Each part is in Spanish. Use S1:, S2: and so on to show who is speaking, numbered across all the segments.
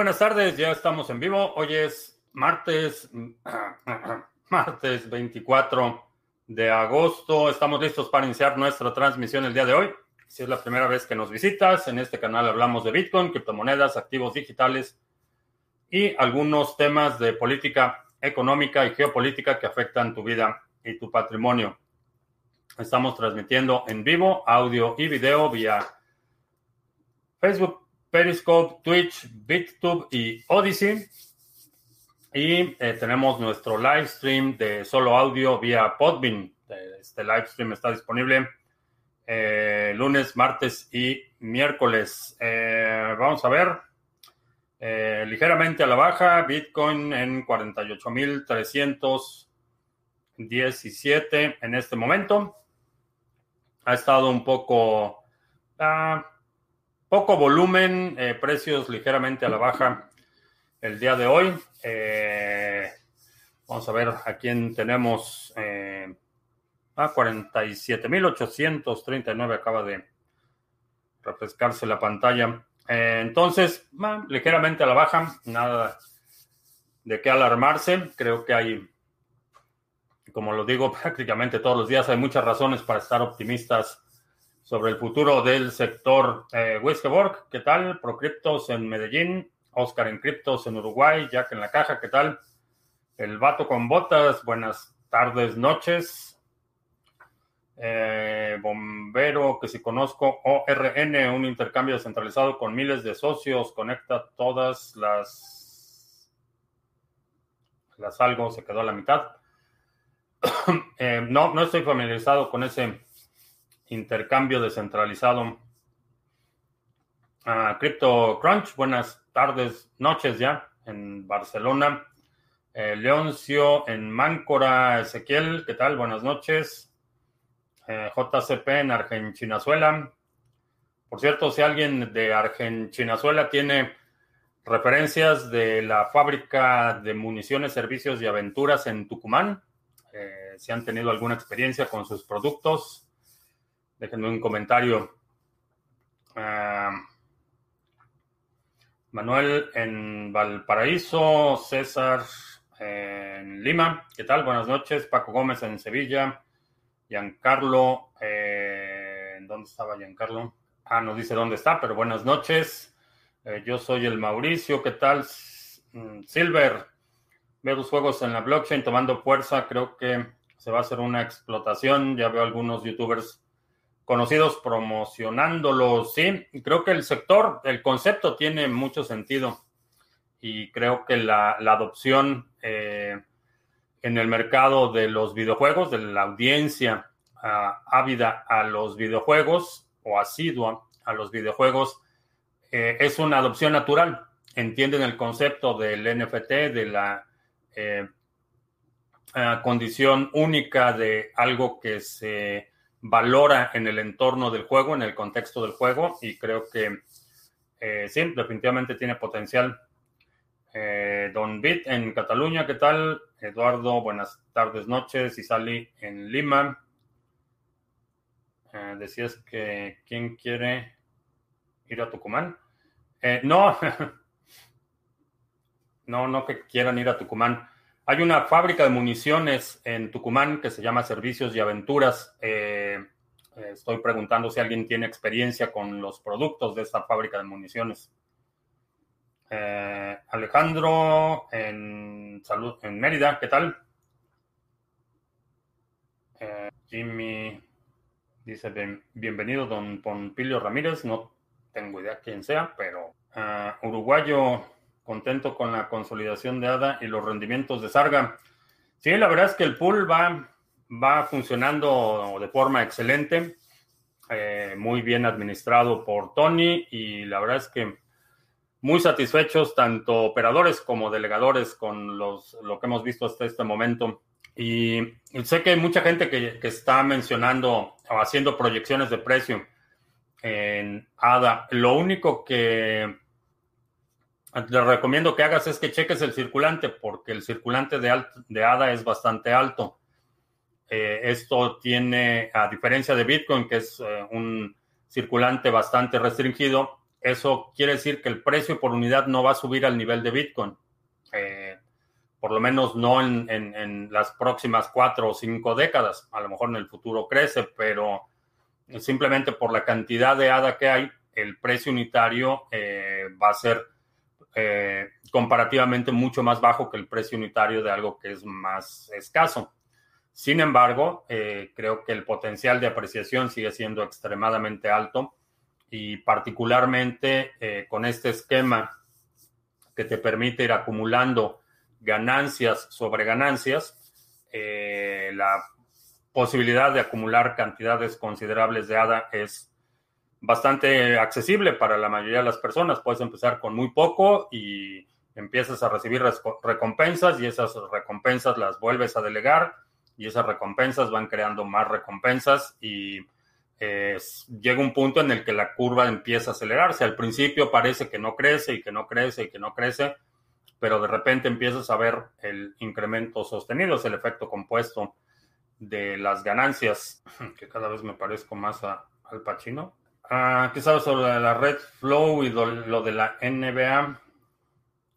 S1: buenas tardes, ya estamos en vivo. Hoy es martes, martes 24 de agosto. Estamos listos para iniciar nuestra transmisión el día de hoy. Si es la primera vez que nos visitas, en este canal hablamos de Bitcoin, criptomonedas, activos digitales y algunos temas de política económica y geopolítica que afectan tu vida y tu patrimonio. Estamos transmitiendo en vivo audio y video vía Facebook, Periscope, Twitch, BitTube y Odyssey. Y eh, tenemos nuestro live stream de solo audio vía Podbean. Este live stream está disponible eh, lunes, martes y miércoles. Eh, vamos a ver. ligeramente a la baja, Bitcoin en 48.317 en este momento. Ha estado un poco... Ah, poco volumen, eh, precios ligeramente a la baja el día de hoy. Eh, vamos a ver a quién tenemos. Eh, a 47.839 acaba de refrescarse la pantalla. entonces, ligeramente a la baja, nada de qué alarmarse. Creo que hay, como lo digo prácticamente todos los días, hay muchas razones para estar optimistas sobre el futuro del sector. Eh, ¿qué tal? Procryptos en Medellín, Oscar en Criptos en Uruguay, Jack en la caja, ¿qué tal? El vato con botas, buenas tardes, noches. Eh, bombero que si conozco, ORN, un intercambio descentralizado con miles de socios, conecta todas las... Las algo, se quedó a la mitad. Eh, no, no estoy familiarizado con ese intercambio descentralizado. Uh, Crypto Crunch, buenas tardes, noches ya en Barcelona. Eh, Leoncio en Máncora, Ezequiel, ¿qué tal? Buenas noches. Eh, JCP en Argentinazuela. Por cierto, si alguien de Argentinazuela tiene referencias de la fábrica de municiones, servicios y aventuras en Tucumán, eh, si han tenido alguna experiencia con sus productos, Déjenme un comentario. Ah, Manuel en Valparaíso, César en Lima, ¿qué tal? Buenas noches. Paco Gómez en Sevilla, Giancarlo, eh, ¿dónde estaba Giancarlo? Ah, nos dice dónde está, pero buenas noches. Eh, yo soy el Mauricio, ¿qué tal? Mm, Silver, veo los juegos en la blockchain tomando fuerza, creo que se va a hacer una explotación. Ya veo algunos youtubers conocidos promocionándolos. Sí, creo que el sector, el concepto tiene mucho sentido y creo que la, adopción eh, en el mercado de los videojuegos, de la audiencia ah, ávida a los videojuegos o asidua a los videojuegos, eh, es una adopción natural. Entienden el concepto del NFT, de la eh, ah, condición única de algo que se valora en el entorno del juego, en el contexto del juego, y creo que eh, sí, definitivamente tiene potencial. Eh, Don Bit en Cataluña, ¿qué tal? Eduardo, buenas tardes, noches. Y Sally en Lima. Eh, decías que quién quiere ir a Tucumán. no, no, no que quieran ir a Tucumán. Hay una fábrica de municiones en Tucumán que se llama Servicios y Aventuras. Eh, eh, estoy preguntando si alguien tiene experiencia con los productos de esta fábrica de municiones. Eh, Alejandro en Salud en Mérida, ¿qué tal? Jimmy dice bienvenido, don Pompilio Ramírez. No tengo idea quién sea, pero uruguayo contento con la consolidación de ADA y los rendimientos de Sarga. Sí, la verdad es que el pool va, va funcionando de forma excelente, eh, muy bien administrado por Tony y la verdad es que muy satisfechos tanto operadores como delegadores con los, lo que hemos visto hasta este momento. Y, sé que hay mucha gente que, que está mencionando o haciendo proyecciones de precio en ADA. Lo único que te recomiendo que hagas es que cheques el circulante, porque el circulante de, de ADA es bastante alto. Eh, esto tiene, a diferencia de Bitcoin, que es eh, un circulante bastante restringido, eso quiere decir que el precio por unidad no va a subir al nivel de Bitcoin. Eh, por lo menos no en, las próximas cuatro o cinco décadas. A lo mejor en el futuro crece, pero simplemente por la cantidad de ADA que hay, el precio unitario va a ser eh, comparativamente mucho más bajo que el precio unitario de algo que es más escaso. Sin embargo, creo que el potencial de apreciación sigue siendo extremadamente alto y particularmente eh, con este esquema que te permite ir acumulando ganancias sobre ganancias, eh, la posibilidad de acumular cantidades considerables de ADA es bastante accesible para la mayoría de las personas. Puedes empezar con muy poco y empiezas a recibir recompensas y esas recompensas las vuelves a delegar y esas recompensas van creando más recompensas y llega un punto en el que la curva empieza a acelerarse. Al principio parece que no crece y que no crece y que no crece, pero de repente empiezas a ver el incremento sostenido, es el efecto compuesto de las ganancias, que cada vez me parezco más al Pachino. Ah, ¿Qué sabes sobre la red Flow y lo de la NBA?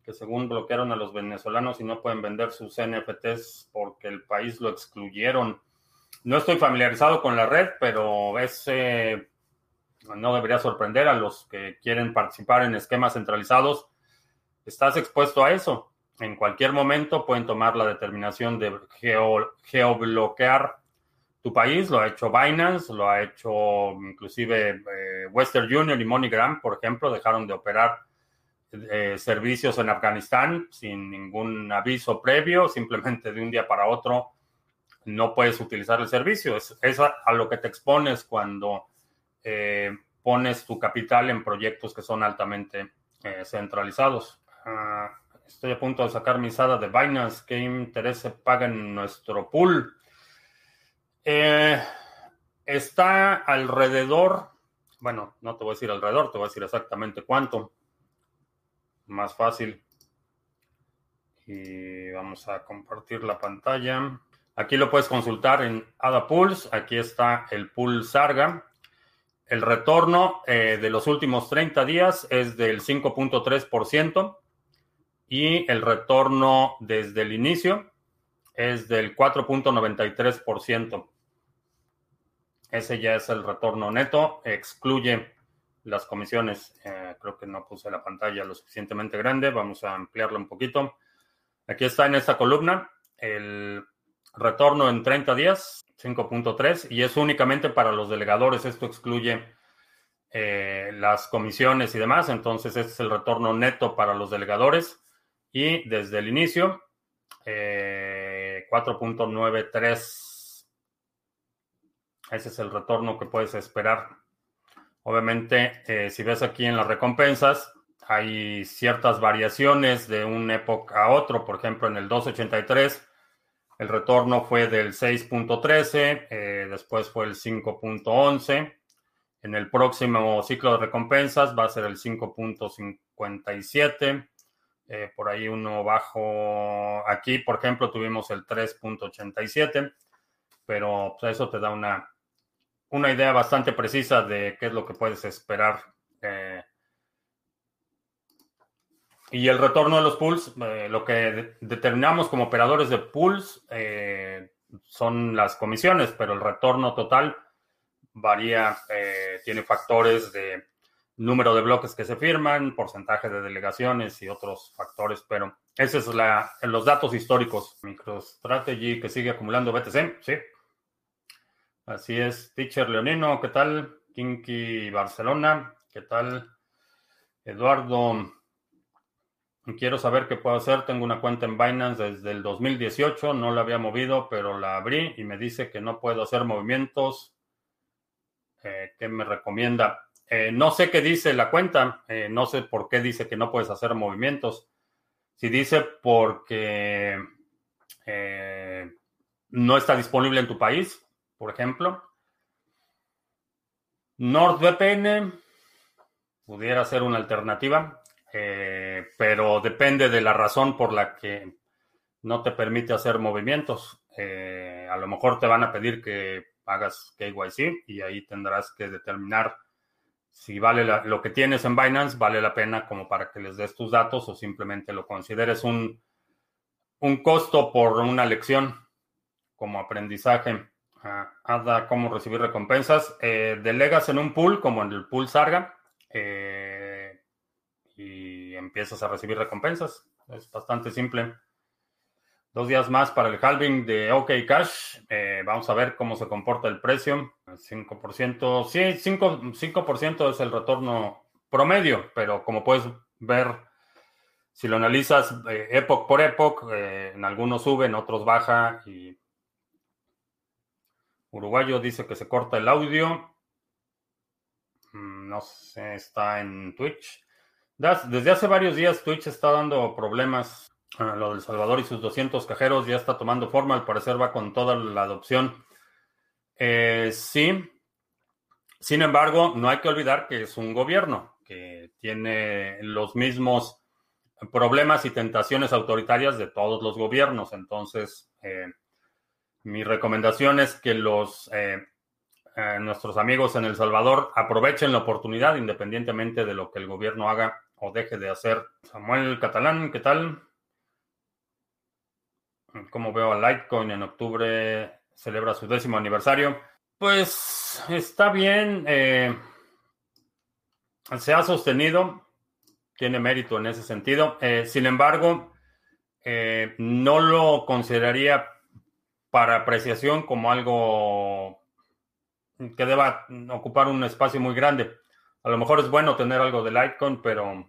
S1: Que según bloquearon a los venezolanos y no pueden vender sus NFTs porque el país lo excluyeron. No estoy familiarizado con la red, pero es, no debería sorprender a los que quieren participar en esquemas centralizados. Estás expuesto a eso. En cualquier momento pueden tomar la determinación de geobloquear tu país. Lo ha hecho Binance, lo ha hecho inclusive eh, Western Union y MoneyGram, por ejemplo, dejaron de operar eh, servicios en Afganistán sin ningún aviso previo, simplemente de un día para otro no puedes utilizar el servicio. Es, a, lo que te expones cuando eh, pones tu capital en proyectos que son altamente eh, centralizados. Ah, estoy a punto de sacar mi SADA de Binance. ¿Qué interés se paga en nuestro pool? Eh, está alrededor, bueno, no te voy a decir alrededor, te voy a decir exactamente cuánto. Más fácil. Y vamos a compartir la pantalla. Aquí lo puedes consultar en ADA Pools. Aquí está el pool Sarga. El retorno eh, de los últimos 30 días es del 5.3% y el retorno desde el inicio es del 4.93%. Ese ya es el retorno neto, excluye las comisiones. Eh, creo que no puse la pantalla lo suficientemente grande, vamos a ampliarla un poquito. Aquí está en esta columna el retorno en 30 días, 5.3, y es únicamente para los delegadores. Esto excluye eh, las comisiones y demás. Entonces, este es el retorno neto para los delegadores. Y desde el inicio, 4.93. Ese es el retorno que puedes esperar. Obviamente, eh, si ves aquí en las recompensas, hay ciertas variaciones de una época a otro. Por ejemplo, en el 283 el retorno fue del 6.13, eh, después fue el 5.11. En el próximo ciclo de recompensas va a ser el 5.57. Eh, por ahí uno bajo. Aquí, por ejemplo, tuvimos el 3.87. Pero pues, eso te da una, una idea bastante precisa de qué es lo que puedes esperar eh, y el retorno de los pools, eh, lo que determinamos como operadores de pools eh, son las comisiones, pero el retorno total varía, tiene factores de número de bloques que se firman, porcentaje de delegaciones y otros factores, pero ese es la, los datos históricos. MicroStrategy que sigue acumulando BTC, sí. Así es. Teacher Leonino, ¿qué tal? Kinky Barcelona, ¿qué tal? Eduardo Quiero saber qué puedo hacer. Tengo una cuenta en Binance desde el 2018. No la había movido, pero la abrí y me dice que no puedo hacer movimientos. Eh, ¿Qué me recomienda? Eh, no sé qué dice la cuenta. Eh, no sé por qué dice que no puedes hacer movimientos. Si dice porque no está disponible en tu país, por ejemplo. NordVPN pudiera ser una alternativa. Eh, pero depende de la razón por la que no te permite hacer movimientos. Eh, a lo mejor te van a pedir que hagas KYC y ahí tendrás que determinar si vale lo que tienes en Binance, vale la pena como para que les des tus datos o simplemente lo consideres un, un costo por una lección como aprendizaje. Uh, Ada cómo recibir recompensas. Eh, delegas en un pool, como en el pool Sarga, eh, y empiezas a recibir recompensas. Es bastante simple. Dos días más para el halving de OK Cash. Eh, vamos a ver cómo se comporta el precio. 5%, sí, 5, 5% es el retorno promedio, pero como puedes ver, si lo analizas eh, epoch por epoch, eh, en algunos sube, en otros baja. Y Uruguayo dice que se corta el audio. Mm, no sé, está en Twitch. Desde hace varios días Twitch está dando problemas lo del Salvador y sus 200 cajeros ya está tomando forma, al parecer va con toda la adopción. Eh, sí, sin embargo, no hay que olvidar que es un gobierno que tiene los mismos problemas y tentaciones autoritarias de todos los gobiernos. Entonces, eh, mi recomendación es que los eh, nuestros amigos en El Salvador aprovechen la oportunidad independientemente de lo que el gobierno haga o deje de hacer. Samuel Catalán, ¿qué tal? como veo a Litecoin en octubre celebra su décimo aniversario. Pues está bien. Eh, se ha sostenido. Tiene mérito en ese sentido. Eh, sin embargo, eh, no lo consideraría para apreciación como algo que deba ocupar un espacio muy grande. A lo mejor es bueno tener algo de Litecoin, pero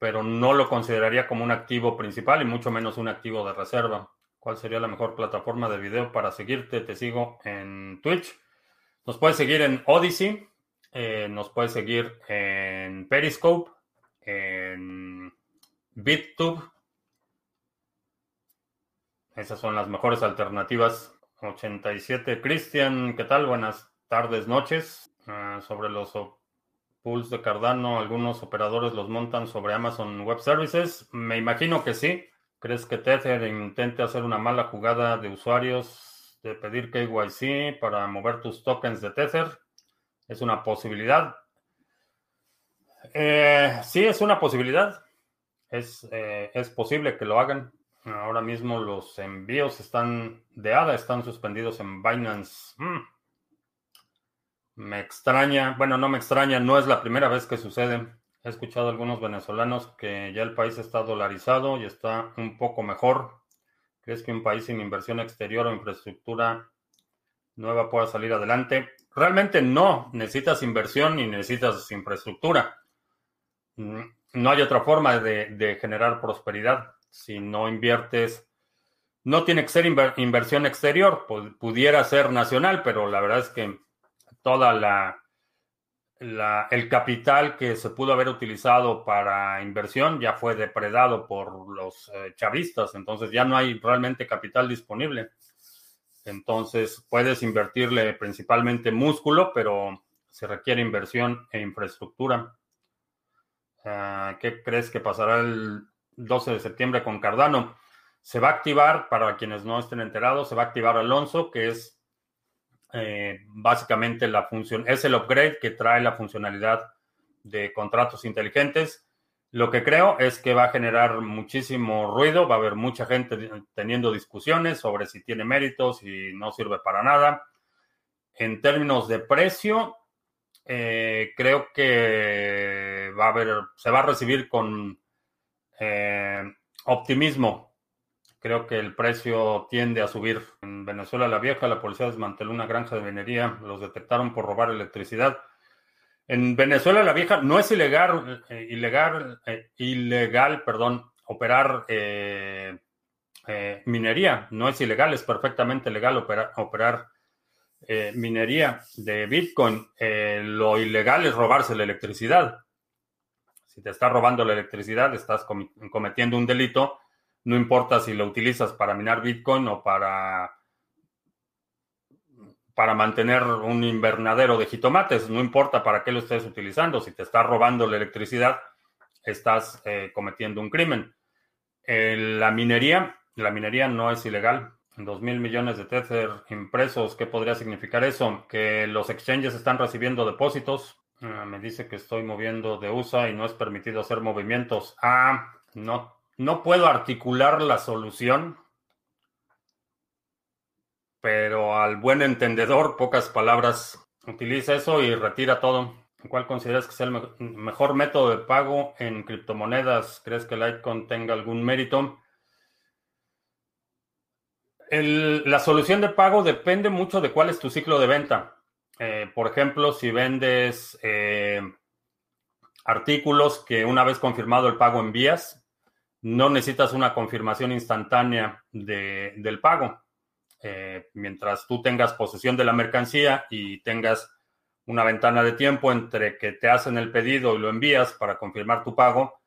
S1: pero no lo consideraría como un activo principal y mucho menos un activo de reserva. ¿Cuál sería la mejor plataforma de video para seguirte? Te sigo en Twitch. Nos puedes seguir en Odyssey. Eh, nos puedes seguir en Periscope. En BitTube. Esas son las mejores alternativas. 87. Cristian, ¿qué tal? Buenas tardes, noches. Ah, sobre los pools de Cardano, algunos operadores los montan sobre Amazon Web Services. Me imagino que sí. ¿Crees que Tether intente hacer una mala jugada de usuarios de pedir KYC para mover tus tokens de Tether? ¿Es una posibilidad? Eh, sí, es una posibilidad. Es, eh, es posible que lo hagan. Ahora mismo los envíos están de ADA, están suspendidos en Binance. Mm. Me extraña, bueno, no me extraña, no es la primera vez que sucede. He escuchado a algunos venezolanos que ya el país está dolarizado y está un poco mejor. ¿Crees que un país sin inversión exterior o infraestructura nueva pueda salir adelante? Realmente no. Necesitas inversión y necesitas infraestructura. Mm, no hay otra forma de, generar prosperidad. Si no inviertes, no tiene que ser inversión exterior, pudiera ser nacional, pero la verdad es que toda la, el capital que se pudo haber utilizado para inversión ya fue depredado por los eh, chavistas, entonces ya no hay realmente capital disponible. Entonces puedes invertirle principalmente músculo, pero se requiere inversión e infraestructura. Ah, ¿Qué crees que pasará el 12 de septiembre con Cardano? Se va a activar, para quienes no estén enterados, se va a activar Alonso, que es eh, básicamente la función, es el upgrade que trae la funcionalidad de contratos inteligentes. Lo que creo es que va a generar muchísimo ruido, va a haber mucha gente teniendo discusiones sobre si tiene méritos y no sirve para nada. En términos de precio, eh, creo que va a haber, se va a recibir con eh, optimismo Creo que el precio tiende a subir. En Venezuela la Vieja, la policía desmanteló una granja de minería. Los detectaron por robar electricidad. En Venezuela la Vieja no es ilegal, eh, ilegal, eh, ilegal, perdón, operar minería. No es ilegal, es perfectamente legal operar minería de Bitcoin. lo ilegal es robarse la electricidad. Si te estás robando la electricidad, estás cometiendo un delito no importa si lo utilizas para minar Bitcoin o para, para mantener un invernadero de jitomates, no importa para qué lo estés utilizando, si te estás robando la electricidad, estás eh, cometiendo un crimen. la minería, la minería no es ilegal. 2 mil millones de Tether impresos. ¿Qué podría significar eso? Que los exchanges están recibiendo depósitos. Ah, me dice que estoy moviendo de USA y no es permitido hacer movimientos. Ah, no, no puedo articular la solución, pero al buen entendedor, pocas palabras, utiliza eso y retira todo. ¿Cuál consideras que sea el mejor método de pago en criptomonedas? ¿Crees que Litecoin tenga algún mérito? la solución de pago depende mucho de cuál es tu ciclo de venta. Eh, por ejemplo, si vendes eh, artículos que una vez confirmado el pago envías, no necesitas una confirmación instantánea del pago. Eh, mientras tú tengas posesión de la mercancía y tengas una ventana de tiempo entre que te hacen el pedido y lo envías para confirmar tu pago,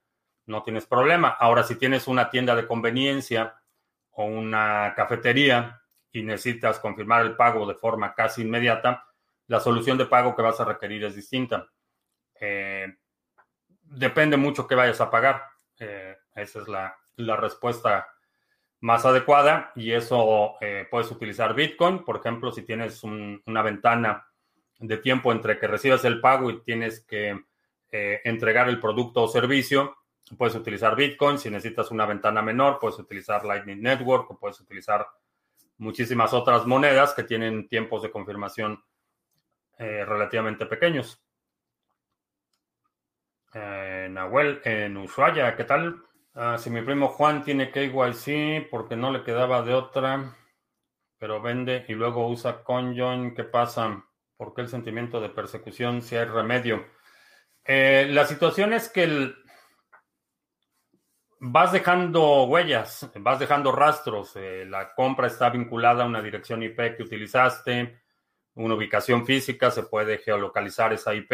S1: no tienes problema. Ahora, si tienes una tienda de conveniencia o una cafetería y necesitas confirmar el pago de forma casi inmediata, la solución de pago que vas a requerir es distinta. Eh, depende mucho qué vayas a pagar. Eh, esa es la, respuesta más adecuada y eso eh, puedes utilizar Bitcoin, por ejemplo, si tienes una ventana de tiempo entre que recibes el pago y tienes que entregar el producto o servicio, Puedes utilizar Bitcoin, si necesitas una ventana menor, puedes utilizar Lightning Network o puedes utilizar muchísimas otras monedas que tienen tiempos de confirmación eh, relativamente pequeños. Eh, Nahuel en Ushuaia, ¿qué tal? Ah, si mi primo Juan tiene KYC porque no le quedaba de otra, pero vende y luego usa CoinJoin, ¿qué pasa? ¿Por qué el sentimiento de persecución si hay remedio? Eh, la situación es que el, vas dejando huellas, vas dejando rastros. La compra está vinculada a una dirección IP que utilizaste, una ubicación física, se puede geolocalizar esa IP.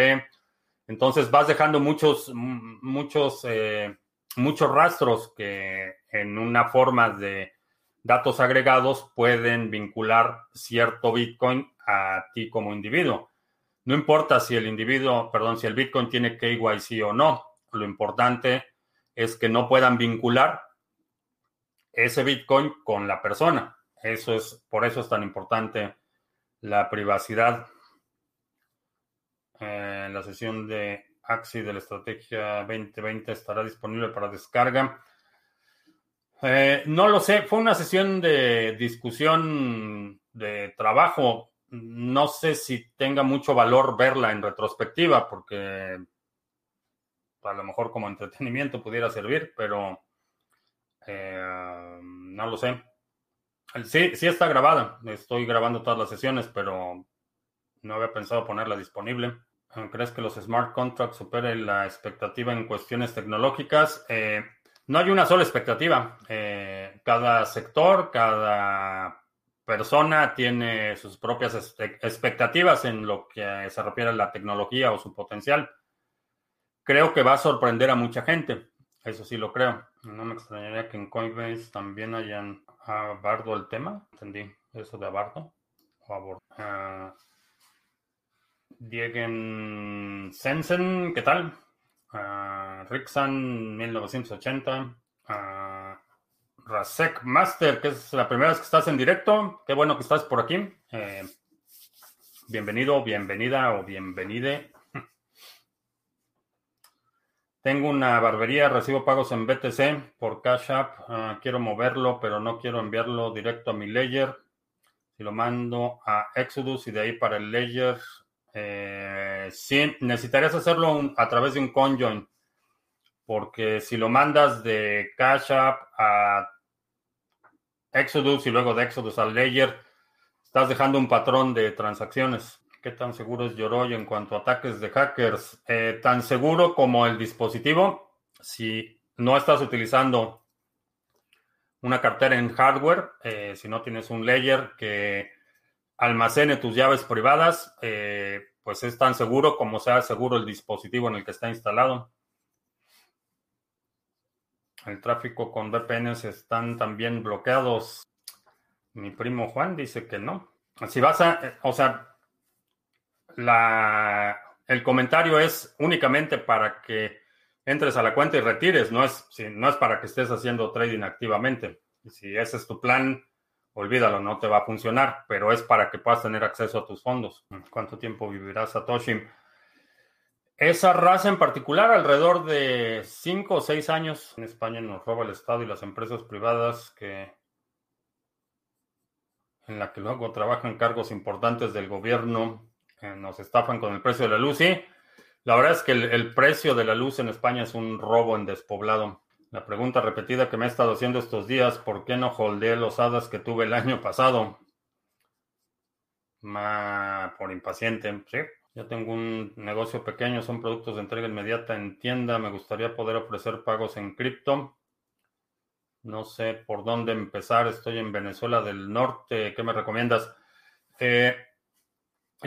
S1: Entonces vas dejando muchos, muchos, eh, muchos rastros que en una forma de datos agregados pueden vincular cierto Bitcoin a ti como individuo. No importa si el individuo, perdón, si el Bitcoin tiene KYC o no. Lo importante es que no puedan vincular ese Bitcoin con la persona. Eso es, por eso es tan importante la privacidad. Eh, la sesión de Axi de la Estrategia 2020 estará disponible para descarga. Eh, no lo sé, fue una sesión de discusión de trabajo. No sé si tenga mucho valor verla en retrospectiva, porque a lo mejor como entretenimiento pudiera servir, pero eh, no lo sé. Sí, sí está grabada. Estoy grabando todas las sesiones, pero no había pensado ponerla disponible. ¿Crees que los smart contracts superen la expectativa en cuestiones tecnológicas? Eh, no hay una sola expectativa. Eh, cada sector, cada persona tiene sus propias expectativas en lo que se refiere a la tecnología o su potencial creo que va a sorprender a mucha gente. Eso sí lo creo. No me extrañaría que en Coinbase también hayan abardo el tema. Entendí eso de abardo. O abordo. Uh, Diegen Sensen, ¿qué tal? Uh, Rixan 1980. Uh, Rasek Master, que es la primera vez que estás en directo. Qué bueno que estás por aquí. Eh, bienvenido, bienvenida o bienvenide tengo una barbería, recibo pagos en BTC por Cash App. Ah, quiero moverlo, pero no quiero enviarlo directo a mi Ledger. Si lo mando a Exodus y de ahí para el Ledger, eh, sí, necesitarías hacerlo a través de un conjoin. Porque si lo mandas de Cash App a Exodus y luego de Exodus al Ledger, estás dejando un patrón de transacciones. ¿Qué tan seguro es Yoroi en cuanto a ataques de hackers? Eh, tan seguro como el dispositivo. Si no estás utilizando una cartera en hardware, eh, si no tienes un layer que almacene tus llaves privadas, eh, pues es tan seguro como sea seguro el dispositivo en el que está instalado. El tráfico con VPNs están también bloqueados. Mi primo Juan dice que no. Si vas a, o sea, el comentario es únicamente para que entres a la cuenta y retires, no es, no es para que estés haciendo trading activamente. Si ese es tu plan, olvídalo, no te va a funcionar, pero es para que puedas tener acceso a tus fondos. ¿Cuánto tiempo vivirá Satoshi? Esa raza en particular, alrededor de 5 o 6 años. En España nos roba el Estado y las empresas privadas que en la que luego trabajan cargos importantes del gobierno, nos estafan con el precio de la luz. Sí, la verdad es que el, precio de la luz en España es un robo en despoblado. La pregunta repetida que me he estado haciendo estos días, ¿por qué no holdeé los hadas que tuve el año pasado? Ma, por impaciente, sí. Ya tengo un negocio pequeño, son productos de entrega inmediata en tienda. Me gustaría poder ofrecer pagos en cripto. No sé por dónde empezar. Estoy en Venezuela del Norte. ¿Qué me recomiendas? Eh,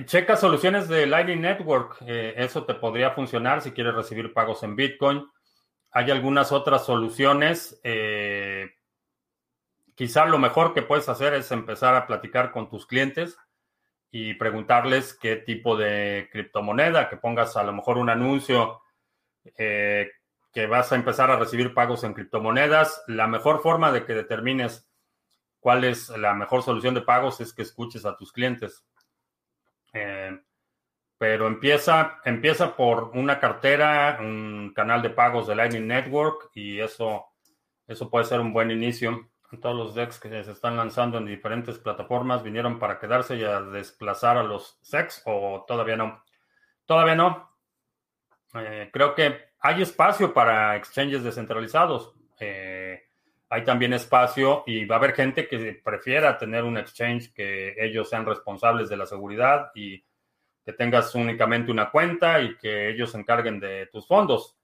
S1: checa soluciones de Lightning Network. Eh, eso te podría funcionar si quieres recibir pagos en Bitcoin. Hay algunas otras soluciones. Eh, quizá lo mejor que puedes hacer es empezar a platicar con tus clientes y preguntarles qué tipo de criptomoneda, que pongas a lo mejor un anuncio eh, que vas a empezar a recibir pagos en criptomonedas. La mejor forma de que determines cuál es la mejor solución de pagos es que escuches a tus clientes. Eh, pero empieza, empieza por una cartera, un canal de pagos de Lightning Network y eso, eso puede ser un buen inicio. Todos los DEX que se están lanzando en diferentes plataformas vinieron para quedarse y a desplazar a los SEX o todavía no. Todavía no. Eh, creo que hay espacio para exchanges descentralizados. Eh, hay también espacio y va a haber gente que prefiera tener un exchange que ellos sean responsables de la seguridad y que tengas únicamente una cuenta y que ellos se encarguen de tus fondos.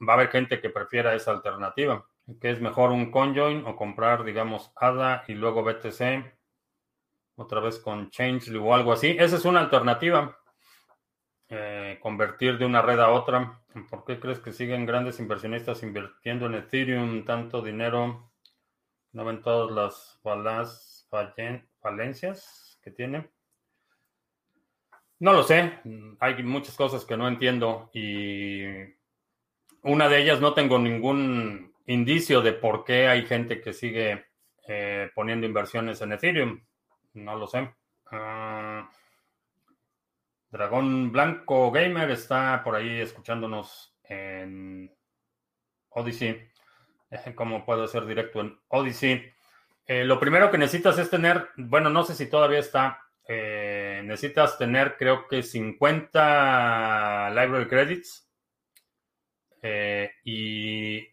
S1: Va a haber gente que prefiera esa alternativa que es mejor un conjoin o comprar, digamos, ADA y luego BTC, otra vez con Change o algo así. Esa es una alternativa. Eh, convertir de una red a otra. ¿Por qué crees que siguen grandes inversionistas invirtiendo en Ethereum tanto dinero? ¿No ven todas las falas, falencias que tiene? No lo sé. Hay muchas cosas que no entiendo y una de ellas no tengo ningún indicio de por qué hay gente que sigue eh, poniendo inversiones en Ethereum. No lo sé. Ah, Dragón Blanco Gamer está por ahí escuchándonos en Odyssey. ¿Cómo puedo hacer directo en Odyssey? Eh, lo primero que necesitas es tener, bueno, no sé si todavía está, eh, necesitas tener creo que 50 library credits y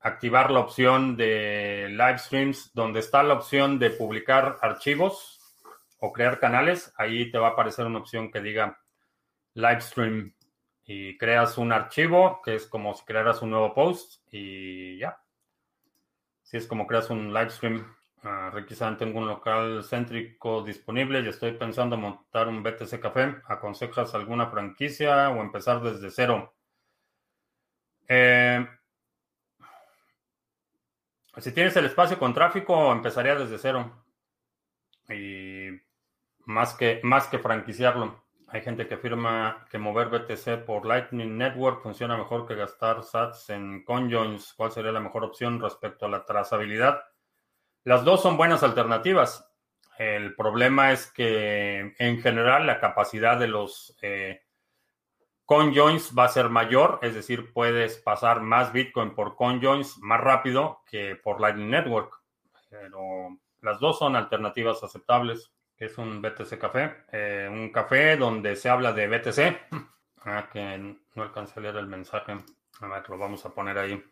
S1: activar la opción de live streams, donde está la opción de publicar archivos o crear canales. Ahí te va a aparecer una opción que diga live stream y creas un archivo que es como si crearas un nuevo post y ya. Si es como creas un live stream. Uh, tengo un local céntrico disponible y estoy pensando montar un BTC Café. ¿Aconsejas alguna franquicia o empezar desde cero? Eh, si tienes el espacio con tráfico, empezaría desde cero. Más que, más que franquiciarlo. Hay gente que afirma que mover BTC por Lightning Network funciona mejor que gastar sats en conjoins. ¿Cuál sería la mejor opción respecto a la trazabilidad? Las dos son buenas alternativas. El problema es que en general la capacidad de los eh, CoinJoins va a ser mayor, es decir, puedes pasar más Bitcoin por CoinJoins más rápido que por Lightning Network. Pero las dos son alternativas aceptables. Es un BTC Café? Eh, un café donde se habla de BTC. Ah, que no alcancé a leer el mensaje. A ver, lo vamos a poner ahí.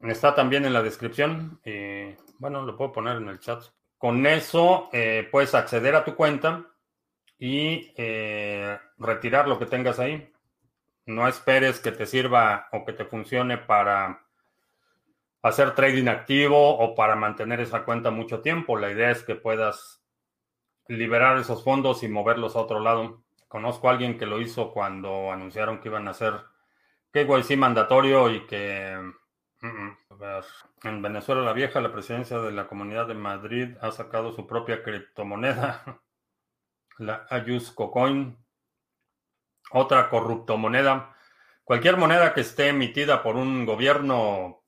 S1: Está también en la descripción. Y bueno, lo puedo poner en el chat. Con eso eh, puedes acceder a tu cuenta y eh, retirar lo que tengas ahí. No esperes que te sirva o que te funcione para hacer trading activo o para mantener esa cuenta mucho tiempo. La idea es que puedas liberar esos fondos y moverlos a otro lado. Conozco a alguien que lo hizo cuando anunciaron que iban a hacer KYC mandatorio y que en Venezuela la vieja, la presidencia de la Comunidad de Madrid ha sacado su propia criptomoneda. la Ayusco Coin, otra corrupto moneda. Cualquier moneda que esté emitida por un gobierno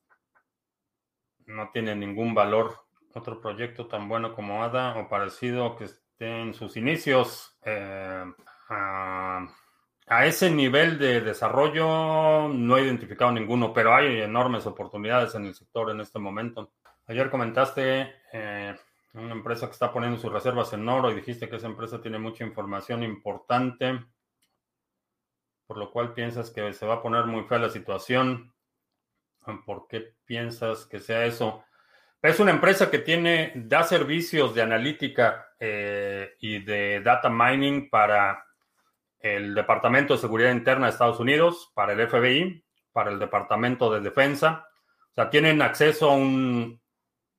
S1: no tiene ningún valor. otro proyecto tan bueno como ADA o parecido que esté en sus inicios. Eh, a, ese nivel de desarrollo no he identificado ninguno, pero hay enormes oportunidades en el sector en este momento. Ayer comentaste eh, una empresa que está poniendo sus reservas en oro y dijiste que esa empresa tiene mucha información importante, por lo cual piensas que se va a poner muy fea la situación. ¿Por qué piensas que sea eso? Es una empresa que tiene, da servicios de analítica eh, y de data mining para el Departamento de Seguridad Interna de Estados Unidos, para el FBI, para el Departamento de Defensa. O sea, tienen acceso a un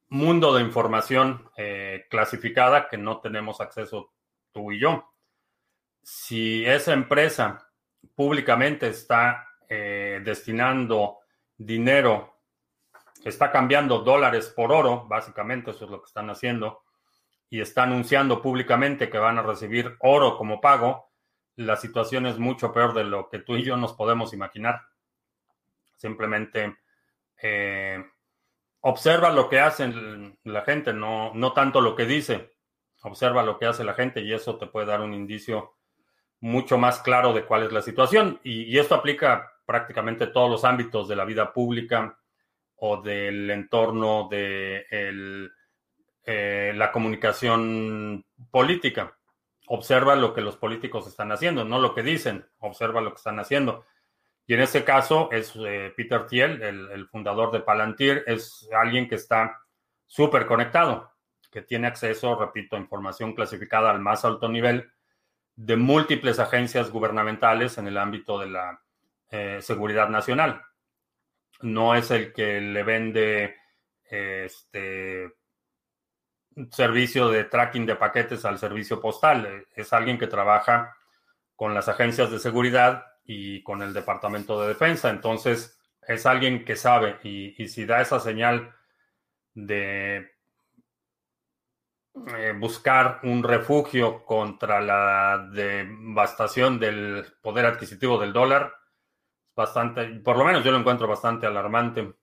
S1: mundo de información eh, clasificada que no tenemos acceso tú y yo. Si esa empresa públicamente está eh, destinando dinero está cambiando dólares por oro, básicamente eso es lo que están haciendo, y está anunciando públicamente que van a recibir oro como pago, la situación es mucho peor de lo que tú y yo nos podemos imaginar. Simplemente eh, observa lo que hace la gente, no, no tanto lo que dice. Observa lo que hace la gente y eso te puede dar un indicio mucho más claro de cuál es la situación. Y, y esto aplica prácticamente todos los ámbitos de la vida pública, o del entorno de eh, la comunicación política. Observa lo que los políticos están haciendo, no lo que dicen, observa lo que están haciendo. Y en este caso es eh, Peter Thiel, el, fundador de Palantir, es alguien que está súper conectado, que tiene acceso, repito, a información clasificada al más alto nivel de múltiples agencias gubernamentales en el ámbito de la eh, seguridad nacional no es el que le vende este servicio de tracking de paquetes al servicio postal. Es alguien que trabaja con las agencias de seguridad y con el Departamento de Defensa. Entonces, es alguien que sabe y, si da esa señal de eh, buscar un refugio contra la devastación del poder adquisitivo del dólar, bastante, por lo menos yo lo encuentro bastante alarmante.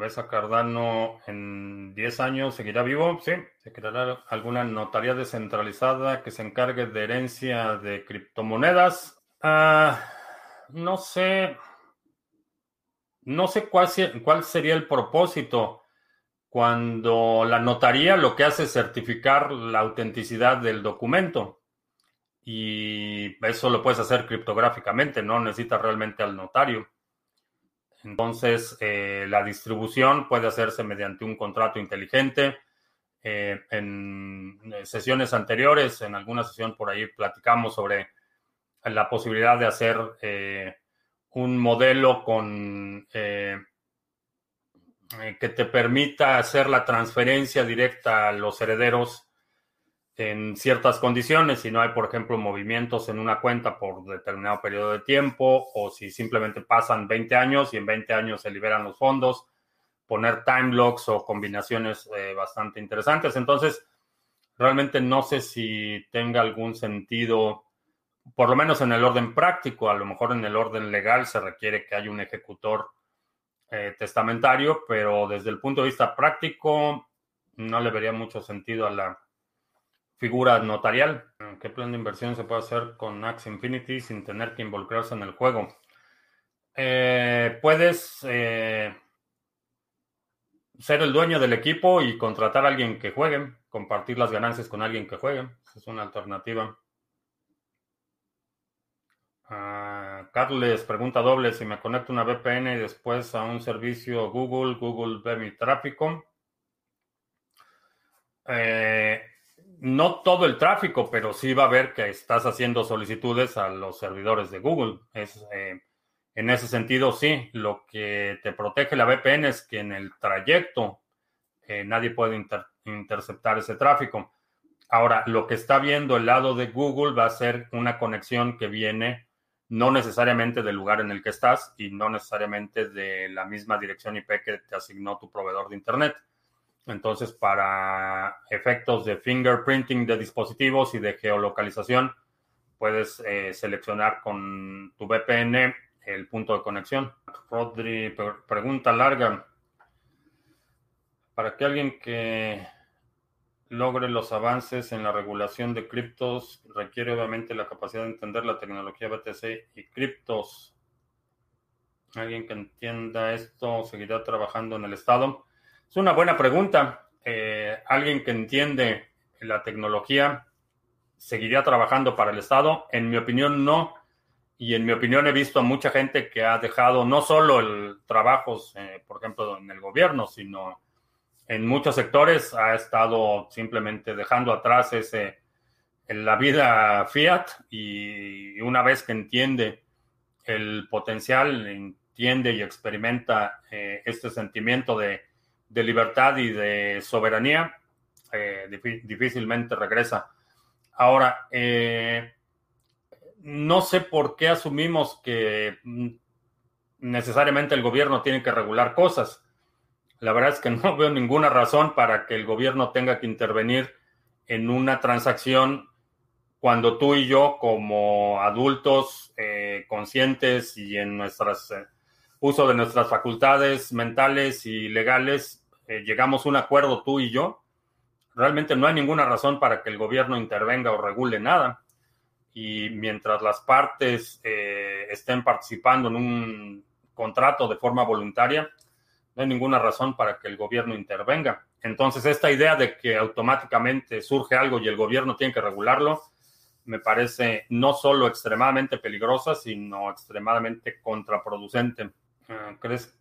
S1: ¿Ves a Cardano en 10 años? ¿Seguirá vivo? Sí. ¿Se creará alguna notaría descentralizada que se encargue de herencia de criptomonedas? Ah, no sé. No sé cuál, cuál sería el propósito cuando la notaría lo que hace es certificar la autenticidad del documento y eso lo puedes hacer criptográficamente, no necesitas realmente al notario. Entonces, eh, la distribución puede hacerse mediante un contrato inteligente. Eh, en sesiones anteriores, en alguna sesión por ahí platicamos sobre la posibilidad de hacer eh, un modelo con que te permita hacer la transferencia directa a los herederos en ciertas condiciones, si no hay, por ejemplo, movimientos en una cuenta por determinado periodo de tiempo, o si simplemente pasan 20 años y en 20 años se liberan los fondos, poner time locks o combinaciones eh, bastante interesantes. Entonces, realmente no sé si tenga algún sentido, por lo menos en el orden práctico, a lo mejor en el orden legal se requiere que haya un ejecutor eh, testamentario, pero desde el punto de vista práctico no le vería mucho sentido a la figura notarial. ¿Qué plan de inversión se puede hacer con Axie Infinity sin tener que involucrarse en el juego? Eh, puedes eh, ser el dueño del equipo y contratar a alguien que juegue, compartir las ganancias con alguien que juegue. es una alternativa. Uh, Carles pregunta doble, si me conecto una VPN y después a un servicio Google, Google ve mi tráfico. Eh, no todo el tráfico, pero sí va a ver que estás haciendo solicitudes a los servidores de Google. Es, eh, en ese sentido, sí, lo que te protege la VPN es que en el trayecto eh, nadie puede interceptar ese tráfico. Ahora, lo que está viendo el lado de Google va a ser una conexión que viene no necesariamente del lugar en el que estás y no necesariamente de la misma dirección IP que te asignó tu proveedor de Internet. Entonces, para efectos de fingerprinting de dispositivos y de geolocalización, puedes eh, seleccionar con tu VPN el punto de conexión. Rodri, pregunta larga. Para que alguien que logre los avances en la regulación de criptos, requiere obviamente la capacidad de entender la tecnología BTC y criptos. ¿Alguien que entienda esto seguirá trabajando en el Estado? Es una buena pregunta. Eh, ¿Alguien que entiende la tecnología seguiría trabajando para el Estado? En mi opinión, no. Y en mi opinión he visto a mucha gente que ha dejado no solo el trabajos, eh, por ejemplo, en el gobierno, sino en muchos sectores ha estado simplemente dejando atrás ese la vida fiat y una vez que entiende el potencial, entiende y experimenta eh, este sentimiento de, libertad y de soberanía, eh, difícilmente regresa. Ahora, eh, no sé por qué asumimos que necesariamente el gobierno tiene que regular cosas. La verdad es que no veo ninguna razón para que el gobierno tenga que intervenir en una transacción cuando tú y yo, como adultos eh, conscientes y en nuestras uso de nuestras facultades mentales y legales, eh, llegamos a un acuerdo tú y yo. Realmente no hay ninguna razón para que el gobierno intervenga o regule nada y mientras las partes eh, estén participando en un contrato de forma voluntaria, no hay ninguna razón para que el gobierno intervenga. Entonces, esta idea de que automáticamente surge algo y el gobierno tiene que regularlo, me parece no solo extremadamente peligrosa, sino extremadamente contraproducente. Ah, ¿Crees,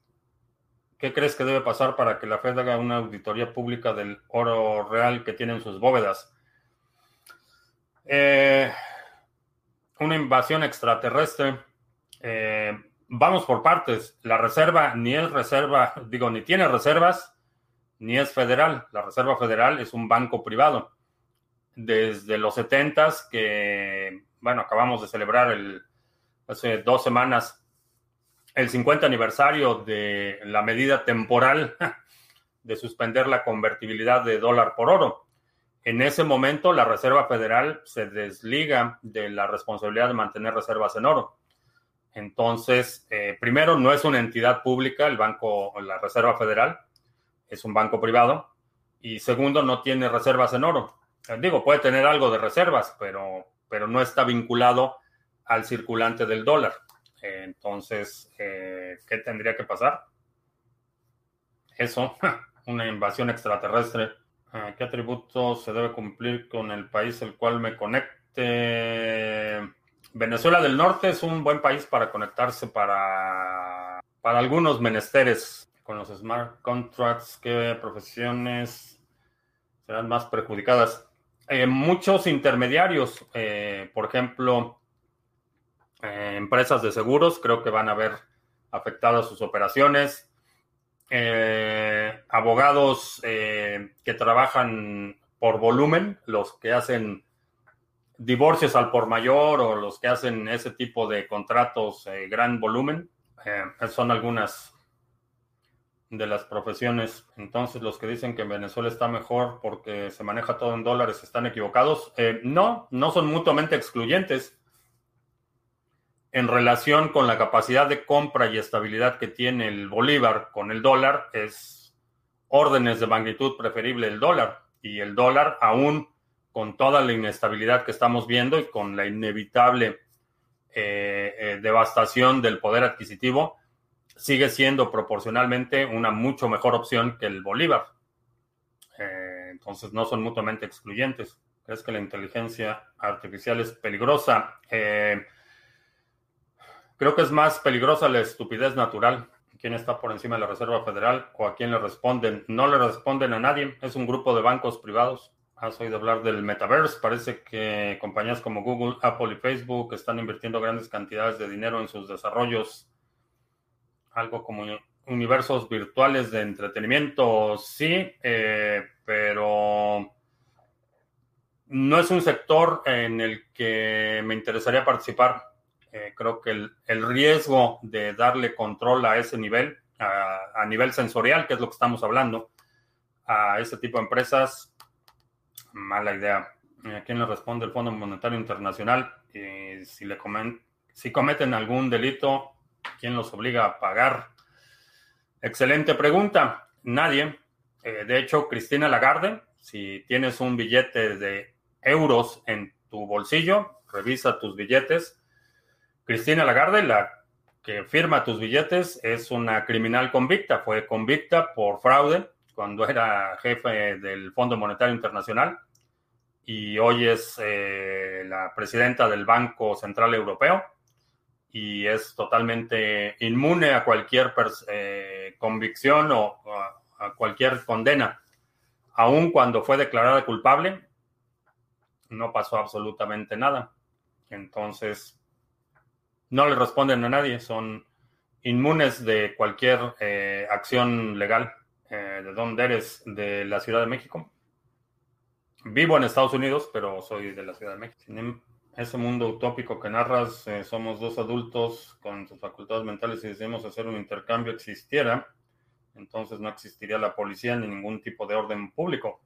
S1: ¿Qué crees que debe pasar para que la Fed haga una auditoría pública del oro real que tienen sus bóvedas? Eh, una invasión extraterrestre. Eh, vamos por partes. La reserva ni es reserva, digo, ni tiene reservas, ni es federal. La Reserva Federal es un banco privado. Desde los 70 que, bueno, acabamos de celebrar el, hace dos semanas el 50 aniversario de la medida temporal de suspender la convertibilidad de dólar por oro. En ese momento, la Reserva Federal se desliga de la responsabilidad de mantener reservas en oro. Entonces, eh, primero, no es una entidad pública el banco, la Reserva Federal, es un banco privado. Y segundo, no tiene reservas en oro. Eh, digo, puede tener algo de reservas, pero, pero no está vinculado al circulante del dólar. Eh, entonces, ¿qué tendría que pasar? Eso, una invasión extraterrestre ¿Qué atributo se debe cumplir con el país el cual me conecte? Venezuela del Norte es un buen país para conectarse para, para algunos menesteres. Con los smart contracts, ¿qué profesiones serán más perjudicadas? Eh, muchos intermediarios, eh, por ejemplo, eh, empresas de seguros, creo que van a ver afectadas sus operaciones eh, abogados eh, que trabajan por volumen, los que hacen divorcios al por mayor o los que hacen ese tipo de contratos gran volumen. Son algunas de las profesiones. Entonces, los que dicen que Venezuela está mejor porque se maneja todo en dólares están equivocados. no, no son mutuamente excluyentes en relación con la capacidad de compra y estabilidad que tiene el bolívar con el dólar, es órdenes de magnitud preferible el dólar. Y el dólar, aún con toda la inestabilidad que estamos viendo y con la inevitable eh, eh, devastación del poder adquisitivo, sigue siendo proporcionalmente una mucho mejor opción que el bolívar. Eh, entonces no son mutuamente excluyentes. ¿Crees que la inteligencia artificial es peligrosa? Creo que es más peligrosa la estupidez natural. ¿Quién está por encima de la Reserva Federal o a quién le responden? No le responden a nadie. Es un grupo de bancos privados. Has oído hablar del metaverse. Parece que compañías como Google, Apple y Facebook están invirtiendo grandes cantidades de dinero en sus desarrollos. Algo como universos virtuales de entretenimiento, sí, eh, pero no es un sector en el que me interesaría participar. Eh, creo que el, riesgo de darle control a ese nivel, a, nivel sensorial, que es lo que estamos hablando, a ese tipo de empresas, mala idea. ¿A quién le responde el Fondo Monetario Internacional? Si, le si cometen algún delito, ¿quién los obliga a pagar? Excelente pregunta. Nadie. Eh, de hecho, Cristina Lagarde Si tienes un billete de euros en tu bolsillo, revisa tus billetes. Cristina Lagarde, la que firma tus billetes, es una criminal convicta. Fue convicta por fraude cuando era jefe del Fondo Monetario Internacional y hoy es eh, la presidenta del Banco Central Europeo y es totalmente inmune a cualquier eh, convicción o a, cualquier condena. Aun cuando fue declarada culpable, no pasó absolutamente nada. Entonces, no le responden a nadie, son inmunes de cualquier eh, acción legal. Eh, ¿De dónde eres? De la Ciudad de México. Vivo en Estados Unidos, pero soy de la Ciudad de México. En ese mundo utópico que narras, eh, somos dos adultos con sus facultades mentales y decidimos hacer un intercambio existiera, entonces no existiría la policía ni ningún tipo de orden público.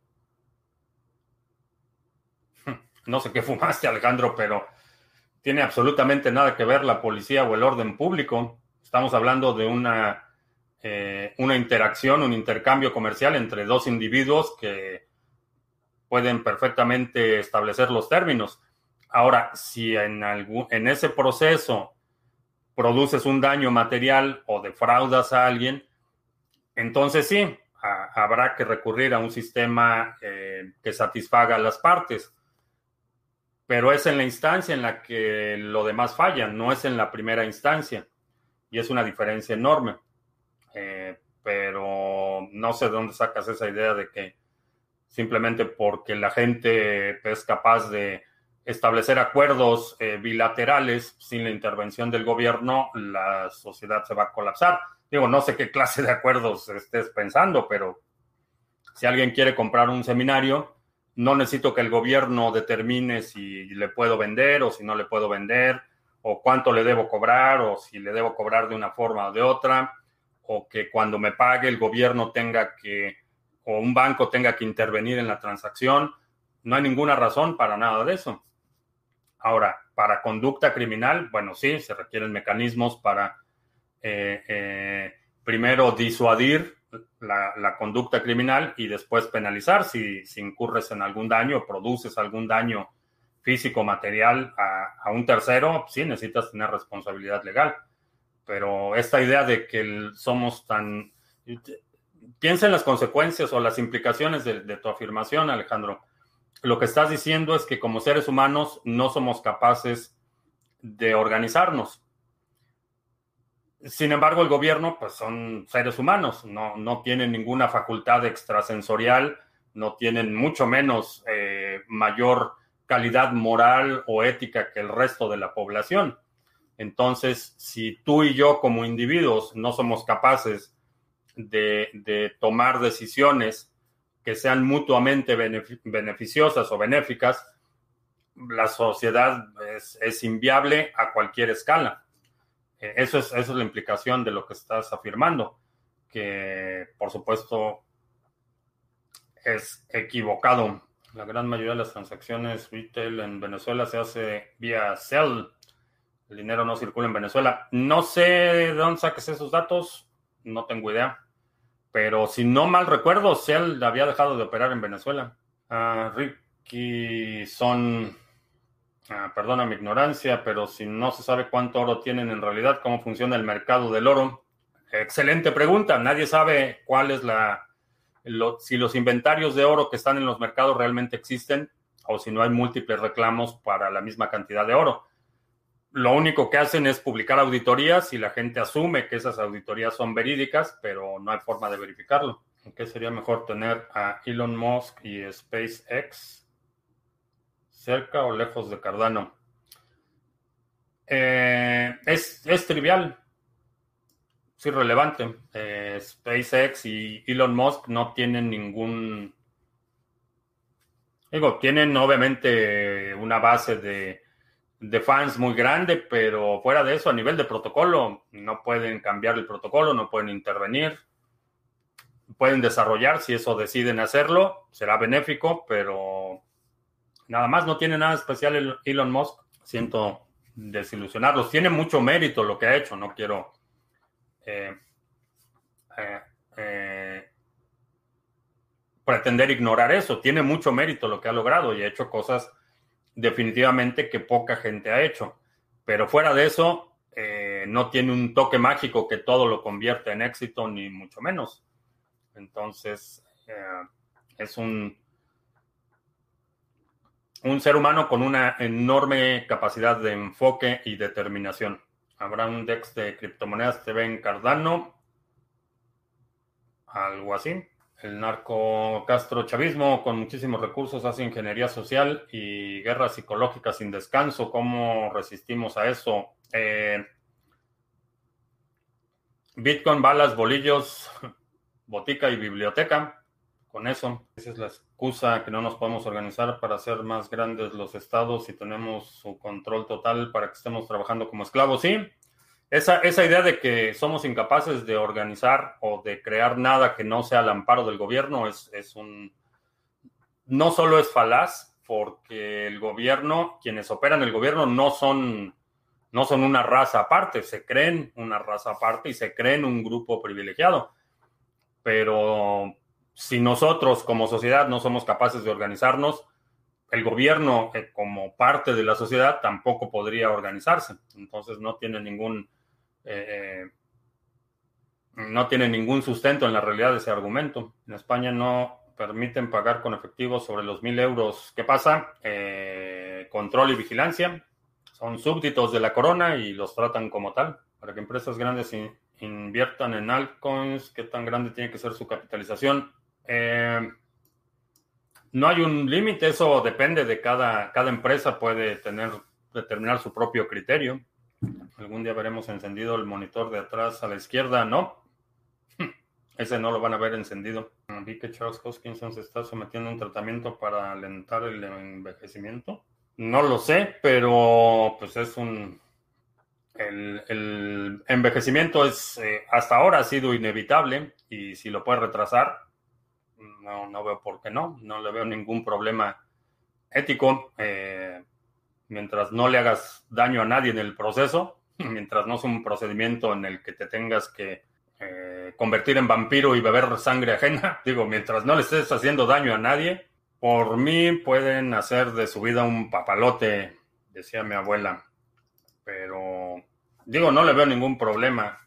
S1: No sé qué fumaste, Alejandro, pero tiene absolutamente nada que ver la policía o el orden público. Estamos hablando de una eh, una interacción, un intercambio comercial entre dos individuos que pueden perfectamente establecer los términos. Ahora, si en, algún, en ese proceso produces un daño material o defraudas a alguien, entonces sí, habrá que recurrir a un sistema eh, que satisfaga a las partes. Pero es en la instancia en la que lo demás falla, no es en la primera instancia. Y es una diferencia enorme. Eh, pero no sé de dónde sacas esa idea de que simplemente porque la gente es capaz de establecer acuerdos eh, bilaterales sin la intervención del gobierno, la sociedad se va a colapsar. Digo, no sé qué clase de acuerdos estés pensando, pero si alguien quiere comprar un seminario, no necesito que el gobierno determine si le puedo vender o si no le puedo vender, o cuánto le debo cobrar, o si le debo cobrar de una forma o de otra o que cuando me pague el gobierno tenga que, o un banco tenga que intervenir en la transacción. No hay ninguna razón para nada de eso. Ahora, para conducta criminal, bueno, sí, se requieren mecanismos para eh, eh, primero disuadir la, conducta criminal y después penalizar si, incurres en algún daño produces algún daño físico, material a, a un tercero, sí necesitas tener responsabilidad legal pero esta idea de que somos tan... Piensa en las consecuencias o las implicaciones de, tu afirmación, Alejandro. Lo que estás diciendo es que como seres humanos no somos capaces de organizarnos. Sin embargo, el gobierno, pues son seres humanos, no, no tienen ninguna facultad extrasensorial, no tienen mucho menos eh, mayor calidad moral o ética que el resto de la población. Entonces, si tú y yo como individuos no somos capaces de, tomar decisiones que sean mutuamente beneficiosas o benéficas, la sociedad es, inviable a cualquier escala. Eh, eso es, eso es la implicación de lo que estás afirmando, que por supuesto es equivocado. La gran mayoría de las transacciones retail en Venezuela se hace vía Cell el dinero no circula en Venezuela. No sé de dónde saques esos datos, no tengo idea. Pero si no mal recuerdo, Cell había dejado de operar en Venezuela. Ah, Ricky son, ah, perdona mi ignorancia, pero si no se sabe cuánto oro tienen en realidad, cómo funciona el mercado del oro. Excelente pregunta. Nadie sabe cuál es la, si los inventarios de oro que están en los mercados realmente existen o si no hay múltiples reclamos para la misma cantidad de oro lo único que hacen es publicar auditorías y la gente asume que esas auditorías son verídicas, pero no hay forma de verificarlo. ¿Qué sería mejor tener a Elon Musk y SpaceX cerca o lejos de Cardano? Eh, es, trivial, es irrelevante. Eh, SpaceX y Elon Musk no tienen ningún... Digo, tienen obviamente una base de de fans muy grande, pero fuera de eso, a nivel de protocolo, no pueden cambiar el protocolo, no pueden intervenir, pueden desarrollar si eso deciden hacerlo, será benéfico, pero nada más, no tiene nada especial el Elon Musk. Siento desilusionarlos. Tiene mucho mérito lo que ha hecho, no quiero eh, eh, eh, pretender ignorar eso. Tiene mucho mérito lo que ha logrado y ha hecho cosas definitivamente que poca gente ha hecho. Pero fuera de eso, no tiene un toque mágico que todo lo convierta en éxito, ni mucho menos. Entonces, es un, un ser humano con una enorme capacidad de enfoque y determinación. Habrá un DEX de criptomonedas TV en Cardano, algo así. El narco Castro chavismo con muchísimos recursos hace ingeniería social y guerra psicológica sin descanso. ¿Cómo resistimos a eso? Eh, Bitcoin, balas, bolillos, botica y biblioteca. Con eso, esa es la excusa que no nos podemos organizar para hacer más grandes los estados y tenemos su control total para que estemos trabajando como esclavos. Sí, esa, esa idea de que somos incapaces de organizar o de crear nada que no sea al amparo del gobierno es, es un... No solo es falaz, porque el gobierno, quienes operan el gobierno no son no son una raza aparte, se creen una raza aparte y se creen un grupo privilegiado. Pero si nosotros como sociedad no somos capaces de organizarnos, el gobierno eh, como parte de la sociedad tampoco podría organizarse. Entonces no tiene ningún eh, eh, no tiene ningún sustento en la realidad ese argumento. En España no permiten pagar con efectivo sobre los mil euros. ¿Qué pasa? control y vigilancia son súbditos de la corona y los tratan como tal. Para que empresas grandes inviertan en altcoins, ¿qué tan grande tiene que ser su capitalización? Eh, no hay un límite, eso depende de cada, cada empresa, puede tener, determinar su propio criterio. Algún día veremos encendido el monitor de atrás a la izquierda, ¿no? Ese no lo van a ver encendido. Vi que Charles Hoskinson se está sometiendo a un tratamiento para alentar el envejecimiento. No lo sé, pero pues es un... El, envejecimiento es, eh, hasta ahora ha sido inevitable y si lo puede retrasar, no, no veo por qué no, no le veo ningún problema ético. Eh, mientras no le hagas daño a nadie en el proceso, mientras no es un procedimiento en el que te tengas que eh, convertir en vampiro y beber sangre ajena, digo, mientras no le estés haciendo daño a nadie, por mí pueden hacer de su vida un papalote, decía mi abuela. Pero digo, no le veo ningún problema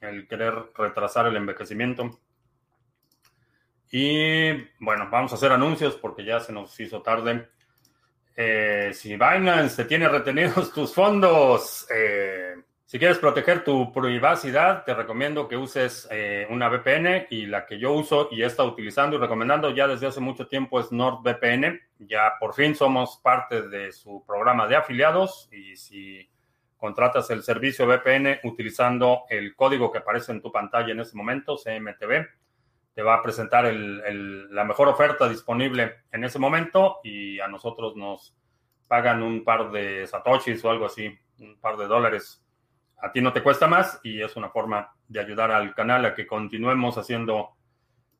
S1: el querer retrasar el envejecimiento. Y bueno, vamos a hacer anuncios porque ya se nos hizo tarde. Eh, si Binance te tiene retenidos tus fondos, eh, si quieres proteger tu privacidad, te recomiendo que uses eh, una VPN y la que yo uso y he estado utilizando y recomendando ya desde hace mucho tiempo es NordVPN. Ya por fin somos parte de su programa de afiliados y si contratas el servicio VPN utilizando el código que aparece en tu pantalla en este momento, CMTV, te va a presentar la mejor oferta disponible en ese momento y a nosotros nos pagan un par de satoshis o algo así, un par de dólares a ti no te cuesta más y es una forma de ayudar al canal a que continuemos haciendo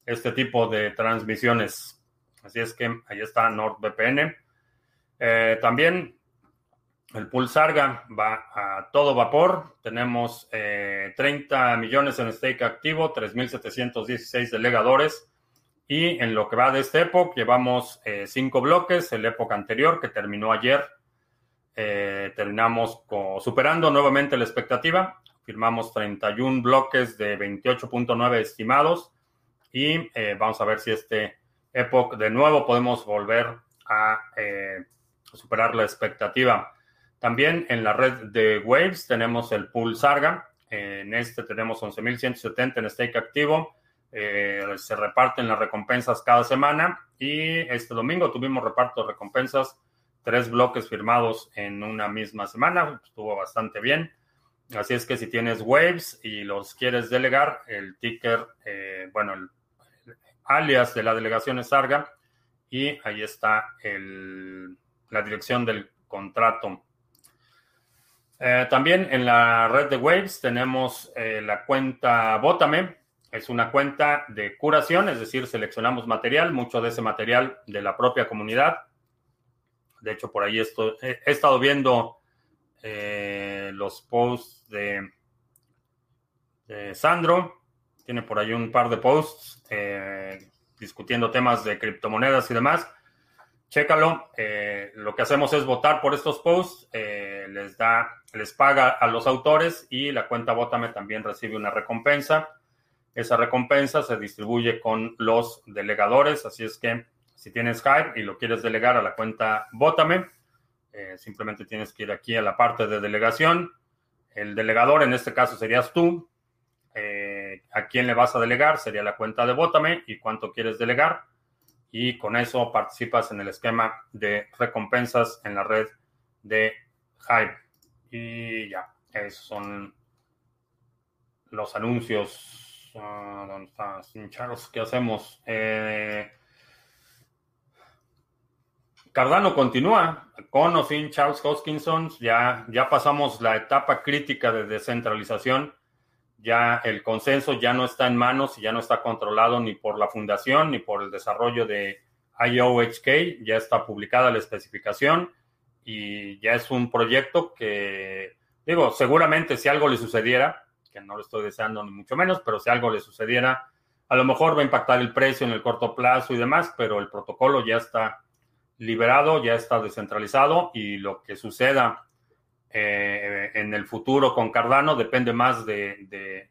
S1: este tipo de transmisiones. Así es que ahí está NordVPN. Eh, también el pool Sarga va a todo vapor. Tenemos 30 eh, millones en stake activo, 3.716 delegadores. Y en lo que va de este época, llevamos eh, cinco bloques. El época anterior, que terminó ayer, eh, terminamos superando nuevamente la expectativa. Firmamos 31 bloques de 28.9 estimados y eh, vamos a ver si este Epoch de nuevo podemos volver a eh, superar la expectativa. También en la red de Waves tenemos el pool Sarga. En este tenemos 11.170 en stake activo. se reparten las recompensas cada semana y este domingo tuvimos reparto de recompensas tres bloques firmados en una misma semana. Estuvo bastante bien. Así es que si tienes waves y los quieres delegar, el ticker, eh, bueno, el, alias de la delegación es Sarga y ahí está la dirección del contrato. Eh, también en la red de Waves tenemos eh, la cuenta Bótame. Es una cuenta de curación, es decir, seleccionamos material, mucho de ese material de la propia comunidad de hecho, por ahí he, estado viendo eh, los posts de, Sandro tiene por ahí un par de posts discutiendo temas de criptomonedas y demás. Chécalo. lo que hacemos es votar por estos posts. les da, les paga a los autores y la cuenta Votame también recibe una recompensa. Esa recompensa se distribuye con los delegadores, así es que si tienes Hype y lo quieres delegar a la cuenta Vótame, eh, simplemente tienes que ir aquí a la parte de delegación. El delegador, en este caso, serías tú. Eh, ¿A quién le vas a delegar? Sería la cuenta de Vótame y cuánto quieres delegar. Y con eso participas en el esquema de recompensas en la red de Hype. Y ya, esos son los anuncios. Ah, ¿Dónde está? Charles, ¿qué hacemos? Eh, Cardano continúa con o sin Charles Hoskinson. Ya, ya pasamos la etapa crítica de descentralización. Ya el consenso ya no está en manos y ya no está controlado ni por la fundación ni por el desarrollo de IOHK. Ya está publicada la especificación y ya es un proyecto que, digo, seguramente si algo le sucediera, que no lo estoy deseando ni mucho menos, pero si algo le sucediera, a lo mejor va a impactar el precio en el corto plazo y demás, pero el protocolo ya está liberado, ya está descentralizado y lo que suceda eh, en el futuro con Cardano depende más de,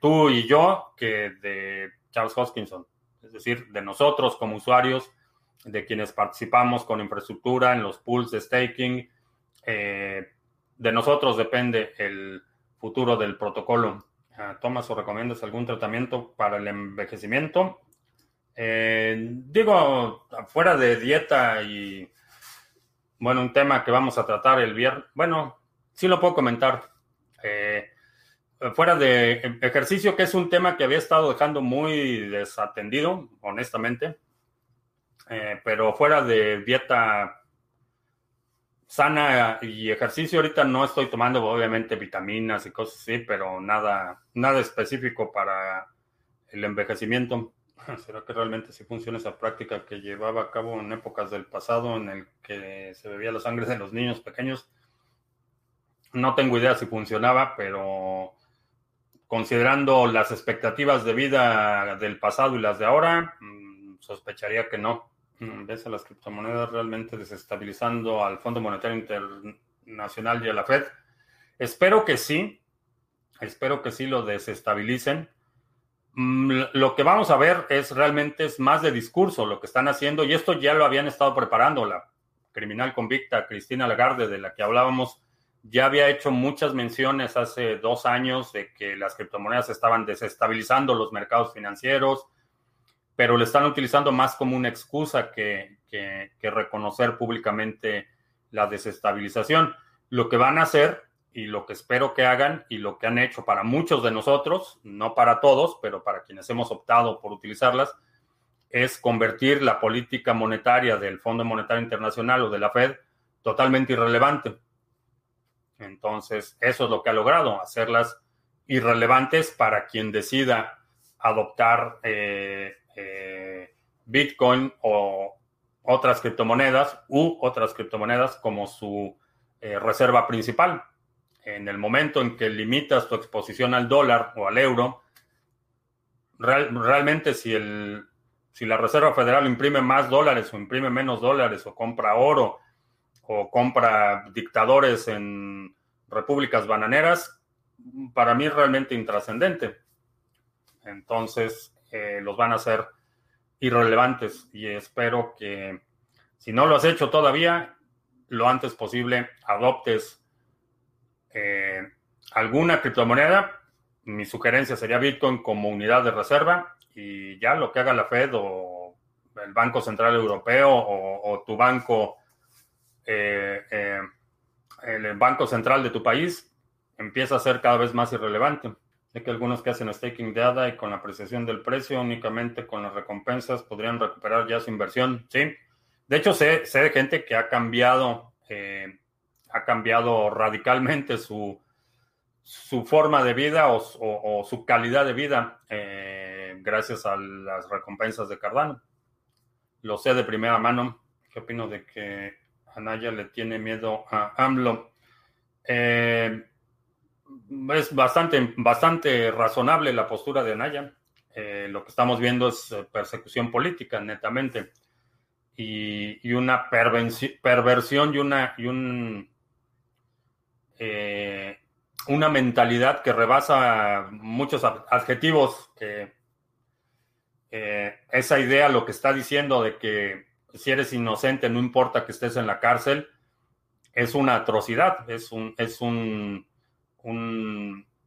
S1: tú y yo que de Charles Hoskinson, es decir, de nosotros como usuarios, de quienes participamos con infraestructura en los pools de staking. Eh, de nosotros depende el futuro del protocolo. Ah, ¿Tomas o recomiendas algún tratamiento para el envejecimiento? Eh, digo, fuera de dieta y, bueno, un tema que vamos a tratar el viernes, bueno, sí lo puedo comentar. Eh, fuera de ejercicio, que es un tema que había estado dejando muy desatendido, honestamente, eh, pero fuera de dieta sana y ejercicio, ahorita no estoy tomando obviamente vitaminas y cosas así, pero nada, nada específico para el envejecimiento. ¿Será que realmente sí funciona esa práctica que llevaba a cabo en épocas del pasado en el que se bebía la sangre de los niños pequeños? No tengo idea si funcionaba, pero considerando las expectativas de vida del pasado y las de ahora, mm, sospecharía que no. Mm, ¿Ves a las criptomonedas realmente desestabilizando al Fondo Monetario Internacional y a la Fed? Espero que sí. Espero que sí lo desestabilicen lo que vamos a ver es realmente más de discurso lo que están haciendo y esto ya lo habían estado preparando la criminal convicta Cristina Lagarde de la que hablábamos ya había hecho muchas menciones hace dos años de que las criptomonedas estaban desestabilizando los mercados financieros, pero le están utilizando más como una excusa que reconocer públicamente la desestabilización. Lo que van a hacer y lo que espero que hagan y lo que han hecho para muchos de nosotros, no para todos, pero para quienes hemos optado por utilizarlas, es convertir la política monetaria del Fondo Monetario Internacional o de la Fed totalmente irrelevante. Entonces, eso es lo que ha logrado, hacerlas irrelevantes para quien decida adoptar eh, eh, Bitcoin o otras criptomonedas u otras criptomonedas como su eh, reserva principal en el momento en que limitas tu exposición al dólar o al euro, realmente si, el, si la Reserva Federal imprime más dólares o imprime menos dólares o compra oro o compra dictadores en repúblicas bananeras, para mí es realmente intrascendente. Entonces, eh, los van a hacer irrelevantes y espero que si no lo has hecho todavía, lo antes posible adoptes eh, alguna criptomoneda, mi sugerencia sería Bitcoin como unidad de reserva y ya lo que haga la Fed o el Banco Central Europeo o, tu banco, eh, eh, el Banco Central de tu país empieza a ser cada vez más irrelevante. Sé que algunos que hacen staking de ADA y con la apreciación del precio, únicamente con las recompensas, podrían recuperar ya su inversión. Sí. De hecho, sé, sé de gente que ha cambiado ha cambiado radicalmente su, su forma de vida o, su calidad de vida eh, gracias a las recompensas de Cardano. Lo sé de primera mano. ¿Qué opino de que Anaya le tiene miedo a AMLO? Eh, es bastante, bastante razonable la postura de Anaya. Eh, lo que estamos viendo es persecución política, netamente. Y, una perversión y una, y un, eh, una mentalidad que rebasa muchos adjetivos que esa idea lo que está diciendo de que si eres inocente no importa que estés en la cárcel es una atrocidad, es un, es un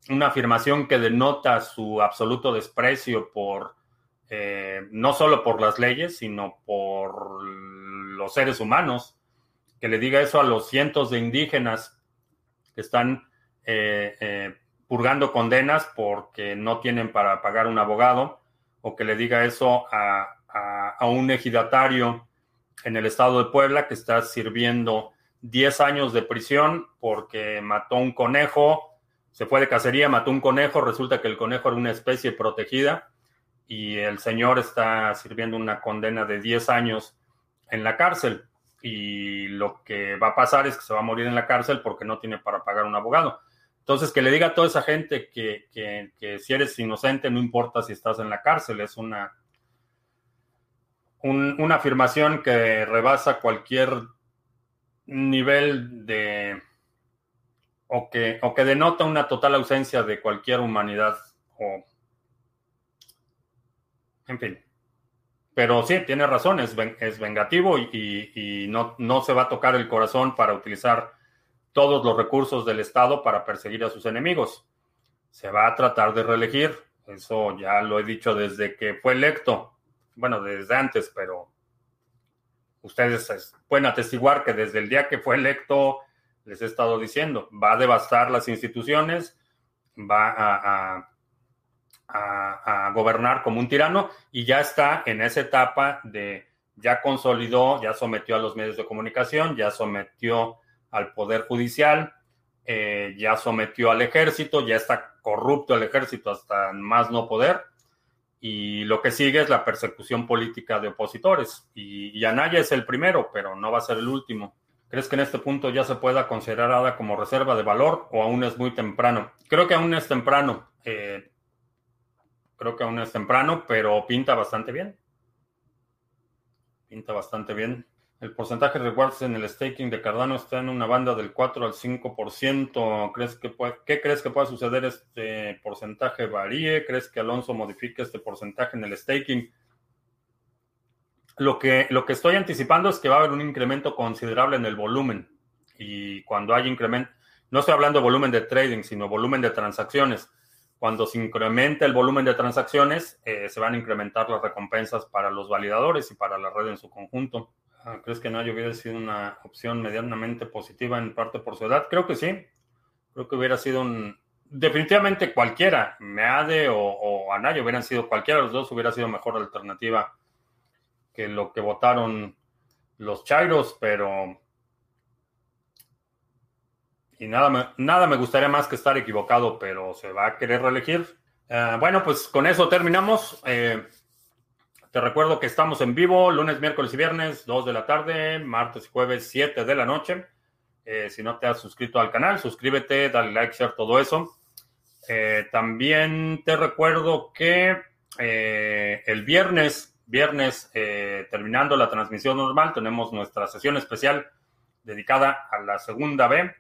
S1: una afirmación que denota su absoluto desprecio por, eh, no solo por las leyes, sino por los seres humanos. Que le diga eso a los cientos de indígenas que están eh, eh, purgando condenas porque no tienen para pagar un abogado, o que le diga eso a, a un ejidatario en el estado de Puebla que está sirviendo 10 años de prisión porque mató un conejo, se fue de cacería, mató un conejo, resulta que el conejo era una especie protegida y el señor está sirviendo una condena de 10 años en la cárcel. Y lo que va a pasar es que se va a morir en la cárcel porque no tiene para pagar un abogado. Entonces, que le diga a toda esa gente que, que, si eres inocente, no importa si estás en la cárcel, es una, una afirmación que rebasa cualquier nivel de, o que, o que denota una total ausencia de cualquier humanidad o... En fin. Pero sí, tiene razón, es, es vengativo y, no, se va a tocar el corazón para utilizar todos los recursos del Estado para perseguir a sus enemigos. Se va a tratar de reelegir, eso ya lo he dicho desde que fue electo, bueno, desde antes, pero ustedes pueden atestiguar que desde el día que fue electo les he estado diciendo, va a devastar las instituciones, va a, gobernar como un tirano y ya está en esa etapa de, ya consolidó, ya sometió a los medios de comunicación, ya sometió al Poder Judicial, eh, ya sometió al ejército, ya está corrupto el ejército hasta más no poder. Y lo que sigue es la persecución política de opositores. Y, y Anaya es el primero, pero no va a ser el último. ¿Crees que en este punto ya se pueda considerar ADA como reserva de valor o aún es muy temprano? Creo que aún es temprano. Eh, creo que aún es temprano, pero pinta bastante bien. Pinta bastante bien. El porcentaje de rewards en el staking de Cardano está en una banda del 4 al 5%. ¿Crees que ¿Qué crees que pueda suceder? ¿Este porcentaje varíe? ¿Crees que Alonso modifique este porcentaje en el staking? Lo que, lo que estoy anticipando es que va a haber un incremento considerable en el volumen. Y cuando hay incremento, no estoy hablando de volumen de trading, sino volumen de transacciones. Cuando se incrementa el volumen de transacciones, eh, se van a incrementar las recompensas para los validadores y para la red en su conjunto. Ah, ¿Crees que no hubiera sido una opción medianamente positiva en parte por su edad? Creo que sí. Creo que hubiera sido un... Definitivamente cualquiera, Meade o, o Anayo hubieran sido, cualquiera de los dos hubiera sido mejor alternativa que lo que votaron los Chairos, pero... Y nada me, nada me gustaría más que estar equivocado, pero se va a querer reelegir. Eh, bueno, pues con eso terminamos. Eh, te recuerdo que estamos en vivo lunes, miércoles y viernes, 2 de la tarde, martes y jueves, 7 de la noche. Eh, si no te has suscrito al canal, suscríbete, dale like, share, todo eso. también te recuerdo que el viernes viernes, eh, terminando la transmisión normal, tenemos nuestra sesión especial dedicada a la segunda B.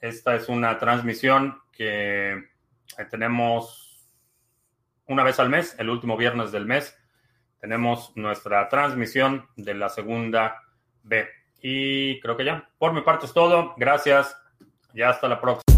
S1: Esta es una transmisión que eh, tenemos una vez al mes, el último viernes del mes. Tenemos nuestra transmisión de la segunda B. Y creo que ya, por mi parte es todo. Gracias y hasta la próxima.